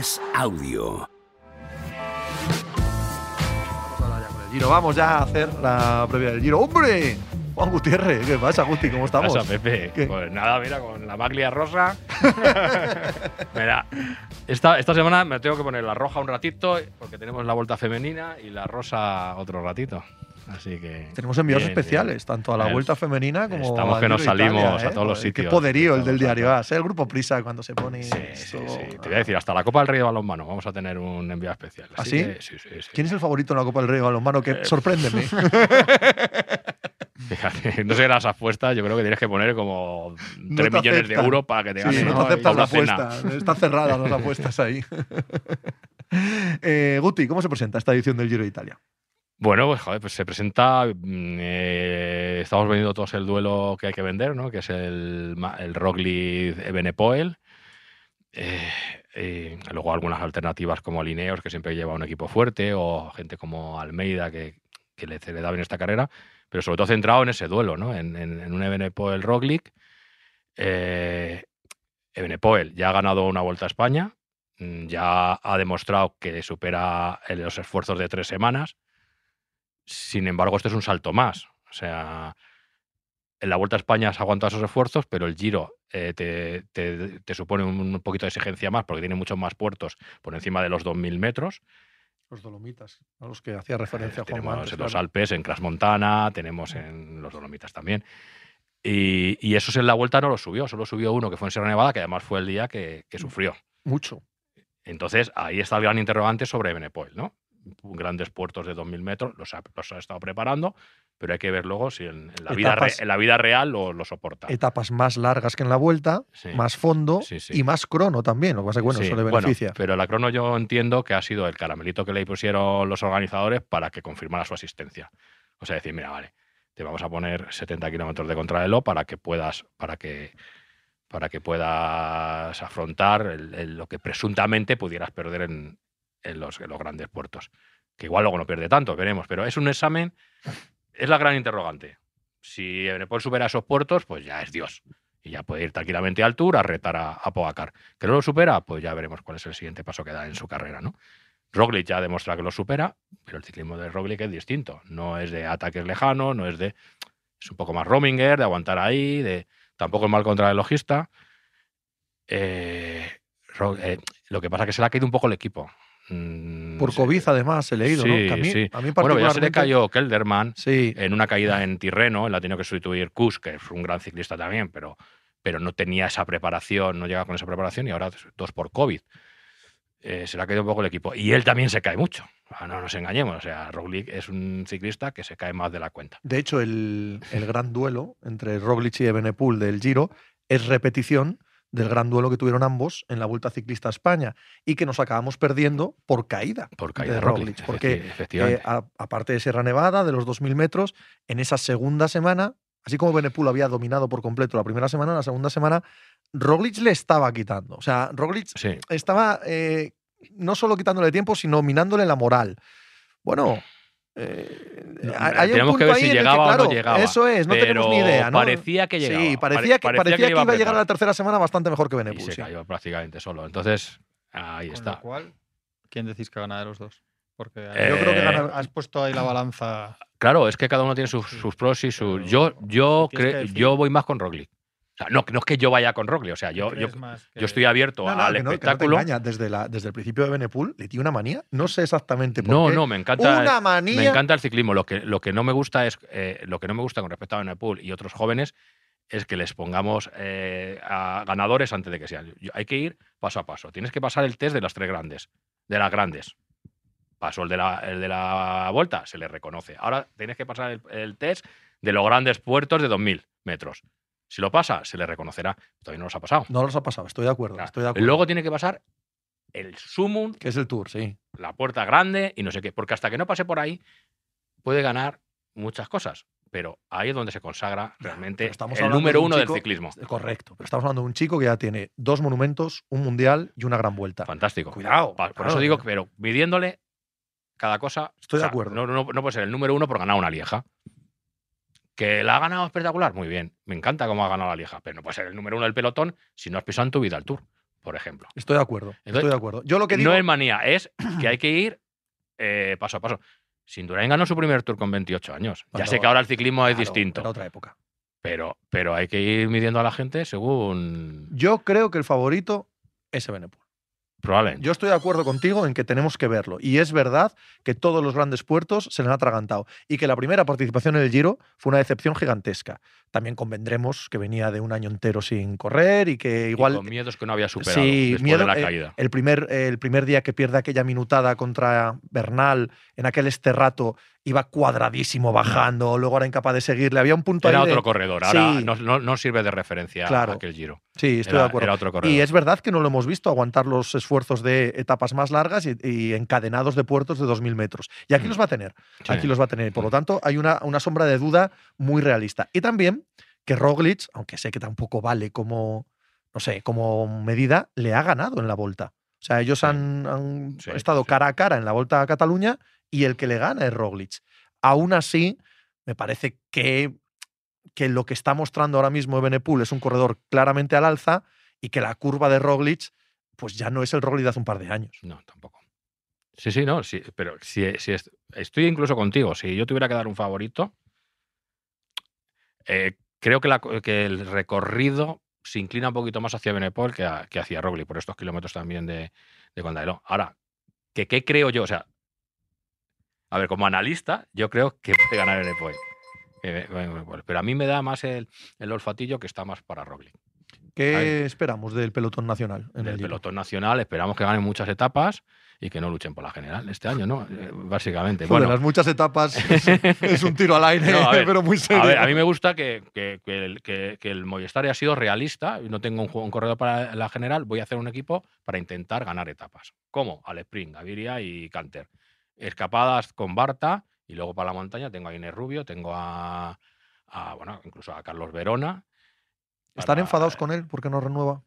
As Audio. Giro, vamos ya a hacer la previa del Giro. ¡Hombre! Juan Gutiérrez, ¿qué pasa, Guti? ¿Cómo estamos? pasa, Pepe? ¿Qué? Pues nada, mira, con la maglia rosa. mira, esta, esta semana me tengo que poner la roja un ratito, porque tenemos la vuelta femenina y la rosa otro ratito. Así que. Tenemos envíos bien, especiales, bien. tanto a la El- vuelta femenina como Estamos al que nos Italia, salimos a ¿eh? todos los Joder, Qué sitios. poderío el del diario a- A. ¿eh? El grupo Prisa cuando se pone. Sí, sí, sí. Te voy a decir, hasta la Copa del Rey de Balonmano vamos a tener un envío especial. ¿Ah, Así sí? que, sí, sí, sí. ¿Quién es el favorito en la Copa del Rey de balonmano? Que Eh, sorpréndeme. Fíjate, no sé las apuestas, yo creo que tienes que poner como 3 No te millones de euros para que te Sí, ganen no te ¿no? aceptan la una cena. apuesta. Están cerradas las apuestas ahí. Eh, Guti, ¿cómo se presenta esta edición del Giro de Italia? Bueno, pues joder, pues se presenta. mm, eh, estamos vendiendo todos el duelo que hay que vender, ¿no? Que es el, el Roglic Ebenepoel. Eh, eh, luego algunas alternativas como Lineos, que siempre lleva un equipo fuerte, o gente como Almeida, que, le, da bien esta carrera, pero sobre todo centrado en ese duelo, ¿no? En, en- en un Ebenepoel Roglic. Eh, Ebenepoel ya ha ganado una vuelta a España, mm, ya ha demostrado que supera los esfuerzos de tres semanas. Sin embargo, esto es un salto más. O sea, en la Vuelta a España se aguantado esos esfuerzos, pero el Giro eh, te, te- te supone un poquito de exigencia más porque tiene muchos más puertos por encima de los 2.000 metros. Los Dolomitas, a los que hacía referencia Eh, Juan tenemos antes, en los claro. Alpes, en Crasmontana, tenemos en los Dolomitas también. Y, y esos en la Vuelta no lo subió, solo subió uno que fue en Sierra Nevada, que además fue el día que, que sufrió. Mucho. Entonces, ahí está el gran interrogante sobre Benepoel, ¿no? Grandes puertos de 2.000 metros, los ha, los ha estado preparando, pero hay que ver luego si en, en la, vida en la vida real lo, lo soporta. Etapas más largas que en la vuelta, Sí. más fondo Sí, sí. y más crono también. Lo que pasa es que, bueno, eso le bueno, beneficia. pero la crono yo entiendo que ha sido el caramelito que le pusieron los organizadores para que confirmara su asistencia. O sea, decir, mira, vale, te vamos a poner 70 kilómetros de contrarreloj para que puedas, para que, para que puedas afrontar el- el- lo que presuntamente pudieras perder en, en los, los grandes puertos. Que igual luego no pierde tanto, veremos. Pero es un examen, es la gran interrogante. Si Ebenepoel supera esos puertos, pues ya es Dios. Y ya puede ir tranquilamente al Tour a retar a, a Pogacar. ¿Que no lo supera? Pues ya veremos cuál es el siguiente paso que da en su carrera, ¿no? Roglic ya demuestra que lo supera, pero el ciclismo de Roglic es distinto. No es de ataques lejanos, no es de... Es un poco más roaminger, de aguantar ahí, de tampoco es mal contra el logista. Eh, eh, lo que pasa es que se le ha caído un poco el equipo. Mm, Por sí. COVID, además, he leído, ¿no? Sí, Que a mí, sí. a mí Bueno, ya se le cayó Kelderman Sí, en una caída en Tirreno, él la ha tenido que sustituir Kus, que es un gran ciclista también, pero, pero no tenía esa preparación, no llega con esa preparación y ahora dos por COVID. Eh, se le ha caído un poco el equipo. Y él también se cae mucho. No nos engañemos. O sea, Roglic es un ciclista que se cae más de la cuenta. de hecho, el, el gran duelo entre Roglic y Ebenepoel del Giro es repetición del gran duelo que tuvieron ambos en la Vuelta Ciclista a España y que nos acabamos perdiendo por caída. Por caída de Roglic. Roglic, porque. Eh, aparte de Sierra Nevada, de los 2.000 metros, en esa segunda semana, así como Benepul había dominado por completo la primera semana, la segunda semana, Roglic le estaba quitando. O sea, Roglic sí. estaba eh, no solo quitándole tiempo, sino minándole la moral. Bueno, eh, No, hay- hay un tenemos que ver ahí si que, llegaba o no llegaba, Eso es, no tenemos ni idea. ¿no? parecía que llegaba, Sí, pare- parecía que, parecía parecía que que le iba iba a llegar a la tercera semana bastante mejor que Y Benepul. se sí. cayó prácticamente solo. Entonces, ahí Con está. lo cual, ¿quién decís que gana de los dos? Porque Eh, Yo creo que gana- has puesto ahí la balanza. Claro, es que cada uno tiene sus, pros y sus. Yo, yo, cre- yo voy más con Roglic. Sea, no, no es que yo vaya con Roglic, o sea, yo, yo, ¿crees más que- yo estoy abierto No, no, al que no, que no te espectáculo. engaña. Desde, la, desde el principio de Benepul le tiene una manía. No sé exactamente por No, qué. no, me encanta. Una manía. Me encanta el ciclismo. Lo que, lo que no me gusta es. eh, lo que no me gusta con respecto a Benepool y otros jóvenes es que les pongamos eh, a ganadores antes de que sean. Yo- hay que ir paso a paso. Tienes que pasar el test de las tres grandes. De las grandes. Pasó el de la, el de la vuelta, se le reconoce. Ahora tienes que pasar el, el test de los grandes puertos de 2.000 metros. Si lo pasa, se le reconocerá. Todavía no los ha pasado. No los ha pasado, estoy de acuerdo. Claro. Estoy de acuerdo. Luego tiene que pasar el sumum que es el Tour, sí. la puerta grande y no sé qué. Porque hasta que no pase por ahí, puede ganar muchas cosas. Pero ahí es donde se consagra realmente estamos el número de un uno chico- del ciclismo. Correcto. Pero estamos hablando de un chico que ya tiene dos monumentos, un mundial y una gran vuelta. Fantástico. Cuidado. Por claro, eso digo, eh. pero midiéndole cada cosa. Estoy de o sea, acuerdo. No, no- no puede ser el número uno por ganar una lieja. ¿Que la ha ganado espectacular? Muy bien. Me encanta cómo ha ganado la lieja. Pero no puede ser el número uno del pelotón si no has pisado en tu vida el tour. por ejemplo. Estoy de acuerdo. Entonces, estoy de acuerdo. Yo lo que digo. No es manía, es que hay que ir eh, paso a paso. Sindurain ganó su primer tour con 28 años. Ya sé que ahora el ciclismo es distinto, Era otra época. pero, pero hay que ir midiendo a la gente según. Yo creo que el favorito es Evenepoel. Probablemente. Yo estoy de acuerdo contigo en que tenemos que verlo. Y es verdad que todos los grandes puertos se les han atragantado. Y que la primera participación en el Giro fue una decepción gigantesca. También convendremos que venía de un año entero sin correr y que Y igual con miedos que no había superado Sí, después miedo, de la eh, caída. el primer, el primer día que pierde aquella minutada contra Bernal, en aquel esterrato, iba cuadradísimo bajando, luego era incapaz de seguirle. Había un punto Era ahí de- otro corredor. Ahora Sí. no, no- no sirve de referencia Claro. a aquel giro. Sí, estoy Era, de acuerdo. era otro corredor. Y es verdad que no lo hemos visto aguantar los esfuerzos de etapas más largas y, y encadenados de puertos de 2.000 metros. Y aquí Mm. los va a tener. Sí. Aquí los va a tener. Por lo Mm. tanto, hay una, una sombra de duda muy realista. Y también que Roglic, aunque sé que tampoco vale como, no sé, como medida, le ha ganado en la Volta. O sea, ellos Sí. han, han estado cara a cara en la Volta a Cataluña y el que le gana es Roglic. Aún así, me parece que, que lo que está mostrando ahora mismo Benepul es un corredor claramente al alza y que la curva de Roglic pues ya no es el Roglic de hace un par de años. No, tampoco. Sí, sí, no. Sí, pero si, si es- estoy incluso contigo. Si yo tuviera que dar un favorito, eh, creo que, el recorrido se inclina un poquito más hacia Benepol que, hacia Roglic, por estos kilómetros también de, de. Ahora, ¿qué, ¿qué creo yo? O sea, a ver, como analista, yo creo que puede ganar Benepol. Eh, Benepol. Pero a mí me da más el, el olfatillo que está más para Roglic. ¿Qué Ahí. esperamos del pelotón nacional en del el pelotón nacional. Esperamos que ganen muchas etapas y que no luchen por la general este año, ¿no? Eh, Básicamente. Joder, Bueno, las muchas etapas es, es un tiro al aire, No, ver, pero muy serio. a ver, a mí me gusta que, que- que el, que- el Movistar haya sido realista. No tengo un, juego- un corredor para la general, voy a hacer un equipo para intentar ganar etapas. ¿Cómo? Al sprint, Gaviria y Canter. Escapadas con Barta y luego para la montaña tengo a Inés Rubio, tengo a, a, bueno, incluso a Carlos Verona. ¿Están para- enfadados con él porque no renueva?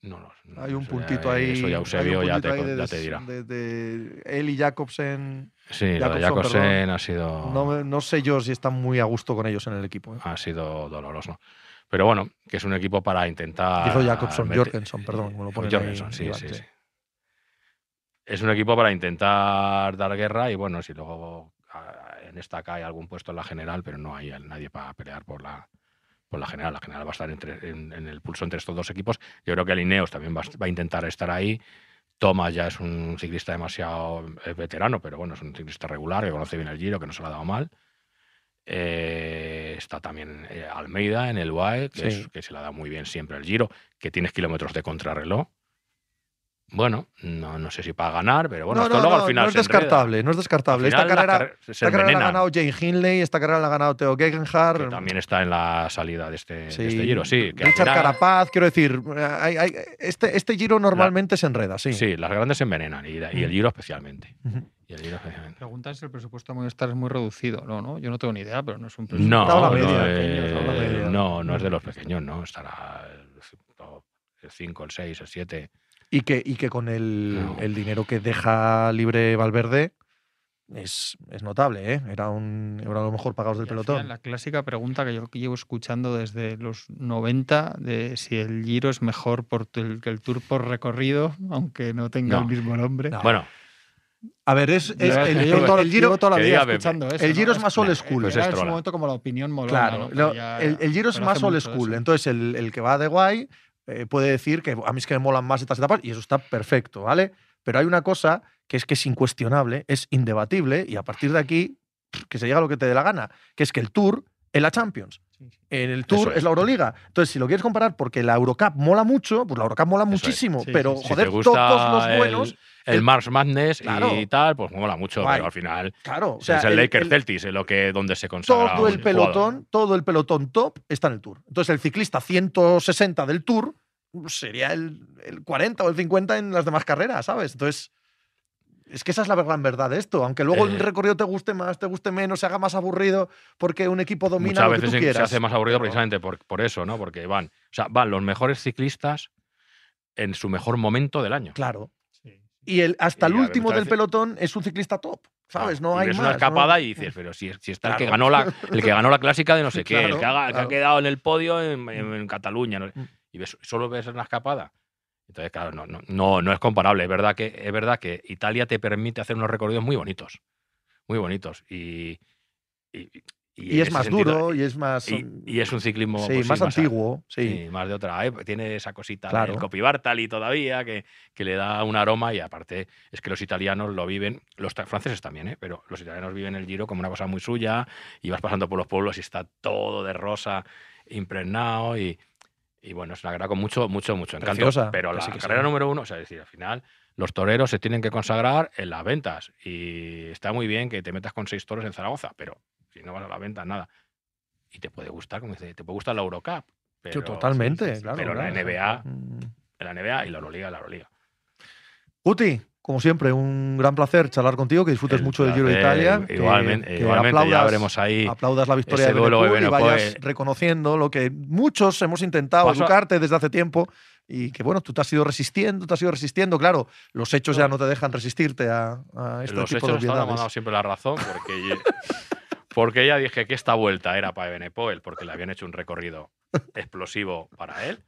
No, no, no, Hay un puntito ahí. Eso ya Eusebio ya, te, ahí de ya des- te dirá. de- de él y Jacobsen. Sí, lo de Jacobson, Jacobsen perdón. ha sido, No, sé yo si están muy a gusto con ellos en el equipo. ¿eh? ha sido doloroso. Pero bueno, que es un equipo para intentar. Hizo Jacobson, meter- Jorgensen, perdón, me lo Jorgensen, ahí sí, sí, sí. Es un equipo para intentar dar guerra y bueno, si luego ah, en esta cae algún puesto en la general, pero no hay nadie para pelear por la, por la general. La general va a estar entre- en, en el pulso entre estos dos equipos. Yo creo que el Ineos también va, a- va a intentar estar ahí. Thomas ya es un ciclista demasiado eh, veterano, pero bueno, es un ciclista regular que conoce bien el giro, que no se lo ha dado mal. Eh, está también eh, Almeida en el UAE, que, Sí. es- que se le ha dado muy bien siempre el giro, que tienes kilómetros de contrarreloj. Bueno, no, no sé si para ganar, pero bueno, no, esto no, luego no, al final no es se enreda. descartable, no es descartable. Esta carrera, esta carrera la ha ganado Jane Hindley, esta carrera la ha ganado Theo Gegenhardt. que también está en la salida de este, de este giro. Sí, que Richard final- Carapaz, quiero decir, hay- hay- este, este giro normalmente se enreda, sí. Sí, las grandes se envenenan y, la- y el giro especialmente. Ujú. Y el giro especialmente. Preguntan si el presupuesto de Movistar es muy reducido. No, no, yo no tengo ni idea, pero no es un presupuesto. No, Está a la no, media, eh, está a la media. no, no es de los pequeños, no. Estará el 5, el 6, el 7. Y que, y que con el, No. el dinero que deja libre Valverde es, es notable, ¿eh? Era, un, era lo mejor pagados del Y al final, pelotón. La clásica pregunta que yo llevo escuchando desde los 90 de si el Giro es mejor por el, que el Tour por recorrido, aunque no tenga No. el mismo nombre. No. Bueno, A ver, es, es el, el- el Giro. toda la vida escuchando eso. El ¿no? Giro es más old school. Pues era es en su momento como la opinión molona. Claro, ¿no? Ya- el, el Giro es más old school. eso. Entonces, el, el que va de guay eh, puede decir que a mí es que me molan más estas etapas y eso está perfecto, ¿vale? Pero hay una cosa que es que es incuestionable, es indebatible y a partir de aquí, que se llega a lo que te dé la gana, que es que el Tour es la Champions. En el Tour es. es. la Euroliga. Entonces, si lo quieres comparar porque la Eurocup mola mucho, pues la Eurocup mola muchísimo. Sí, pero, sí, sí. si joder, gusta todos los el- buenos. el, el- Mars Madness Claro. y tal, pues mola mucho, Guay. pero al final Claro, o sea, es el, Lakers el- Celtics, es lo que, donde se consagra todo el jugador. pelotón, todo el pelotón top está en el Tour. Entonces, el ciclista 160 del Tour sería el, el 40 o el 50 en las demás carreras, ¿sabes? Entonces, es que esa es la gran verdad de esto. Aunque luego el Eh, recorrido te guste más, te guste menos, se haga más aburrido porque un equipo domina Muchas lo que veces tú se- quieras. se hace más aburrido precisamente por, por eso, ¿no? Porque van, o sea, van los mejores ciclistas en su mejor momento del año. Claro. Sí. Y el, hasta Y el último del veces- pelotón es un ciclista top, ¿sabes? No Y hay ves más. una ¿no? escapada y dices, pero si, si está el que Claro. ganó la, el que ganó la clásica de no sé qué, el, Claro, que haga- el que claro. ha quedado en el podio en, en- en Cataluña. ¿no? Mm. Y ves, solo ves una escapada. Entonces, claro, no, no, no, no es comparable. Es verdad, que, es verdad que Italia te permite hacer unos recorridos muy bonitos. Muy bonitos. Y, y, es más sentido- duro y es más. y, y es un ciclismo sí, pues más antiguo. Sí. Sí, más de otra época. Tiene esa cosita Claro. del Copy Bartali todavía que, que le da un aroma y aparte es que los italianos lo viven, los franceses también, ¿eh? pero los italianos viven el Giro como una cosa muy suya y vas pasando por los pueblos y está todo de rosa impregnado y, y bueno, es una carrera con mucho, mucho, mucho encanto. Preciosa, pero la carrera número uno, o sea, es decir, al final los toreros se tienen que consagrar en las ventas y está muy bien que te metas con seis toros en Zaragoza, pero si no vas a la venta, nada. Y te puede gustar, como dice, te puede gustar la Eurocup. Pero, totalmente, sí, sí, sí, claro, Pero claro. la NBA, la NBA y la Euroliga, la Euroliga. Guti, como siempre, un gran placer charlar contigo, que disfrutes El mucho del Giro de Italia. que- Igualmente, que igualmente ya aplaudas- veremos ahí. aplaudas la victoria de duelo de Benepool y vayas reconociendo lo que muchos hemos intentado Paso educarte desde hace tiempo y que bueno, tú te has ido resistiendo, te has ido resistiendo, claro, los hechos ya no te dejan resistirte a, a este Los tipo hechos de nos han obviedades. dado siempre la razón porque, porque ella dije que esta vuelta era para Benepoel porque le habían hecho un recorrido explosivo para él.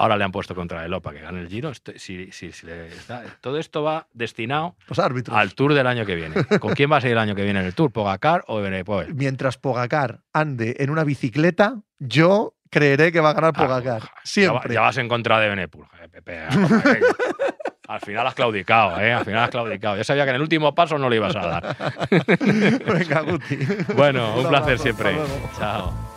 Ahora le han puesto contra el para que gane el Giro. Si- si- si le está- todo esto va destinado Los al Tour del año que viene. ¿Con quién va a ser el año que viene en el Tour? ¿Pogacar o Benepoel? Mientras Pogacar ande en una bicicleta, yo creeré que va a ganar Ah, Pogacar. ya, va- Siempre. ya vas en contra de. Joder, Pepe, al final has claudicado, ¿eh? Al final has claudicado. Yo sabía que en el último paso no le ibas a dar. Venga, Guti. Bueno, un placer abrazo, siempre. Chao.